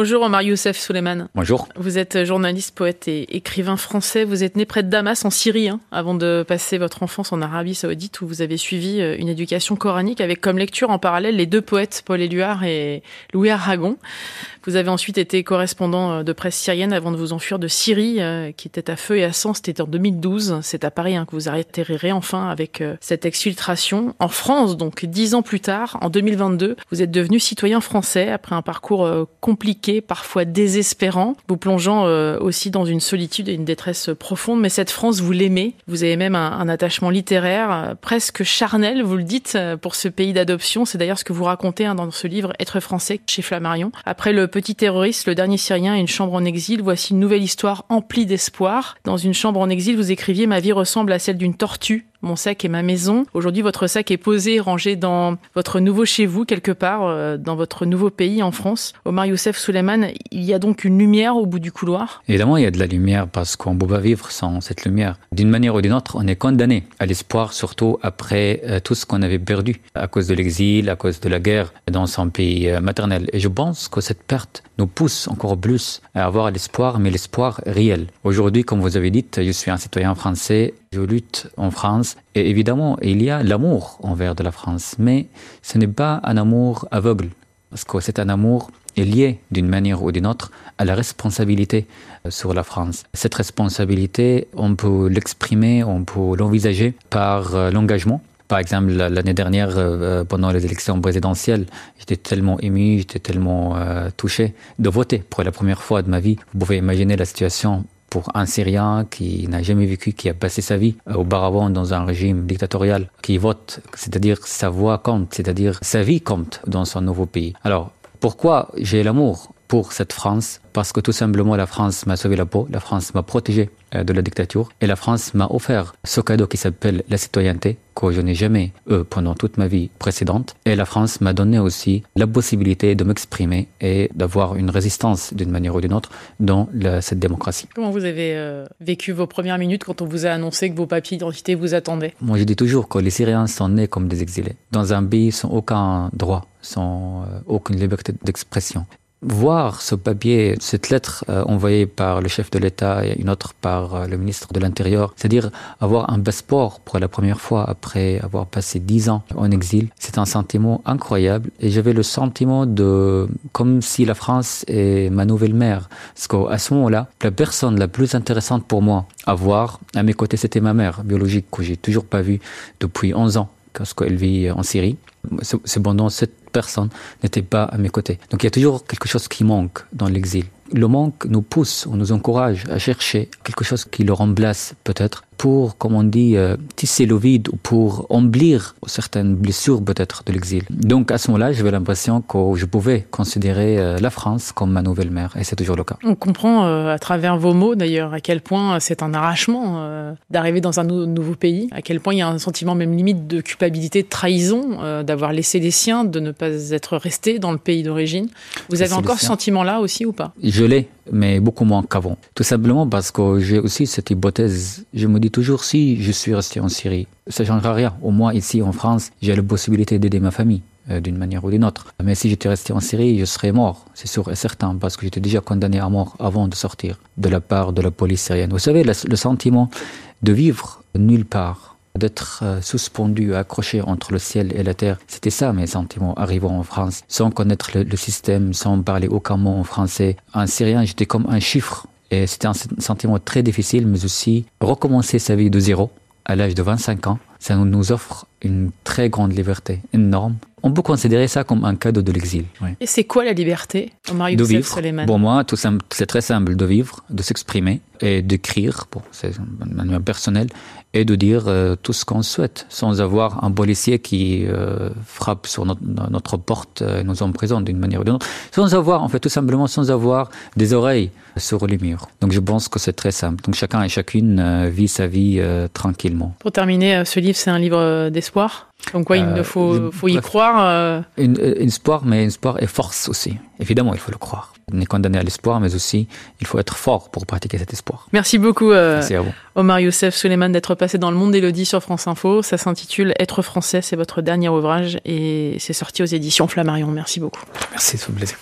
Bonjour Omar Youssef Souleyman. Bonjour. Vous êtes journaliste, poète et écrivain français. Vous êtes né près de Damas en Syrie hein, avant de passer votre enfance en Arabie Saoudite où vous avez suivi euh, une éducation coranique avec comme lecture en parallèle les deux poètes Paul Éluard et Louis Aragon. Vous avez ensuite été correspondant euh, de presse syrienne avant de vous enfuir de Syrie, euh, qui était à feu et à sang. C'était en 2012. C'est à Paris hein, que vous atterrirez enfin avec euh, cette exfiltration. En France, donc, dix ans plus tard, en 2022, vous êtes devenu citoyen français après un parcours compliqué, parfois désespérant, vous plongeant aussi dans une solitude et une détresse profonde. Mais cette France, vous l'aimez. Vous avez même un, attachement littéraire presque charnel, vous le dites, pour ce pays d'adoption. C'est d'ailleurs ce que vous racontez hein, dans ce livre Être français chez Flammarion. Après le petit terroriste, le dernier Syrien et une chambre en exil, voici une nouvelle histoire emplie d'espoir. Dans une chambre en exil, vous écriviez Ma vie ressemble à celle d'une tortue mon sac est ma maison. Aujourd'hui, votre sac est posé, rangé dans votre nouveau chez vous, quelque part, euh, dans votre nouveau pays, en France. Omar Youssef Souleyman, il y a donc une lumière au bout du couloir Évidemment, il y a de la lumière parce qu'on ne peut pas vivre sans cette lumière. D'une manière ou d'une autre, on est condamné à l'espoir, surtout après euh, tout ce qu'on avait perdu à cause de l'exil, à cause de la guerre dans son pays euh, maternel. Et je pense que cette perte nous pousse encore plus à avoir l'espoir, mais l'espoir réel. Aujourd'hui, comme vous avez dit, je suis un citoyen français je lutte en France et évidemment, il y a l'amour envers de la France, mais ce n'est pas un amour aveugle, parce que c'est un amour lié d'une manière ou d'une autre à la responsabilité euh, sur la France. Cette responsabilité, on peut l'exprimer, on peut l'envisager par euh, l'engagement. Par exemple, l'année dernière, euh, pendant les élections présidentielles, j'étais tellement ému, j'étais tellement touché de voter pour la première fois de ma vie. Vous pouvez imaginer la situation pour un Syrien qui n'a jamais vécu, qui a passé sa vie euh, auparavant dans un régime dictatorial, qui vote, c'est-à-dire sa voix compte, c'est-à-dire sa vie compte dans son nouveau pays. Alors, pourquoi j'ai l'amour pour cette France parce que tout simplement la France m'a sauvé la peau, la France m'a protégé euh, de la dictature et la France m'a offert ce cadeau qui s'appelle la citoyenneté que je n'ai jamais eu pendant toute ma vie précédente. Et la France m'a donné aussi la possibilité de m'exprimer et d'avoir une résistance d'une manière ou d'une autre dans cette démocratie. Comment vous avez euh, vécu vos premières minutes quand on vous a annoncé que vos papiers d'identité vous attendaient? Moi je dis toujours que les Syriens sont nés comme des exilés. Dans un pays sans aucun droit, sans euh, aucune liberté d'expression voir ce papier, cette lettre euh, envoyée par le chef de l'État et une autre par euh, le ministre de l'Intérieur, c'est-à-dire avoir un passeport pour la première fois après avoir passé dix ans en exil, c'est un sentiment incroyable et j'avais le sentiment de comme si la France est ma nouvelle mère. Parce qu'à ce moment-là, la personne la plus intéressante pour moi à voir à mes côtés, c'était ma mère biologique que j'ai toujours pas vue depuis 11 ans parce qu'elle vit en Syrie. Cependant, cette personne n'était pas à mes côtés. Donc il y a toujours quelque chose qui manque dans l'exil. Le manque nous pousse, on nous encourage à chercher quelque chose qui le remplace peut-être pour, comme on dit, euh, tisser le vide ou pour emblir certaines blessures peut-être de l'exil. Donc à ce moment-là, j'avais l'impression que je pouvais considérer euh, la France comme ma nouvelle mère et c'est toujours le cas. On comprend euh, à travers vos mots d'ailleurs à quel point c'est un arrachement d'arriver dans un nouveau pays, à quel point il y a un sentiment même limite de culpabilité, de trahison, d'avoir laissé des siens, de ne pas être resté dans le pays d'origine. Vous avez encore ce sentiment-là aussi ou pas? Je l'ai, mais beaucoup moins qu'avant. Tout simplement parce que j'ai aussi cette hypothèse. Je me dis toujours si je suis resté en Syrie, ça ne changera rien. Au moins ici en France, j'ai la possibilité d'aider ma famille euh, d'une manière ou d'une autre. Mais si j'étais resté en Syrie, je serais mort, c'est sûr et certain, parce que j'étais déjà condamné à mort avant de sortir de la part de la police syrienne. Vous savez, le sentiment de vivre nulle part, d'être euh, suspendu, accroché entre le ciel et la terre. C'était ça mes sentiments arrivant en France, sans connaître le, système, sans parler aucun mot en français. En syrien, j'étais comme un chiffre. Et c'était un sentiment très difficile, mais aussi recommencer sa vie de zéro à l'âge de 25 ans, ça nous offre une très grande liberté, énorme. On peut considérer ça comme un cadeau de l'exil. Et c'est quoi la liberté, Omar De vivre. Pour moi, c'est très simple de vivre, de s'exprimer et d'écrire, bon, c'est une manière personnelle, et de dire euh, tout ce qu'on souhaite, sans avoir un policier qui euh, frappe sur notre, notre porte et nous emprisonne d'une manière ou d'une autre, sans avoir, en fait, tout simplement, sans avoir des oreilles sur les murs. Donc je pense que c'est très simple. Donc chacun et chacune euh, vit sa vie tranquillement. Pour terminer, ce livre, c'est un livre d'espoir? Espoir. Donc quoi, il faut, faut y croire. Une, espoir, mais un espoir et force aussi. Évidemment, il faut le croire. On est condamné à l'espoir, mais aussi il faut être fort pour pratiquer cet espoir. Merci beaucoup, Merci à vous. Omar Youssef Suleiman, d'être passé dans le monde d'Elodie sur France Info. Ça s'intitule Être français, c'est votre dernier ouvrage et c'est sorti aux éditions Flammarion. Merci beaucoup. Merci, c'est un plaisir.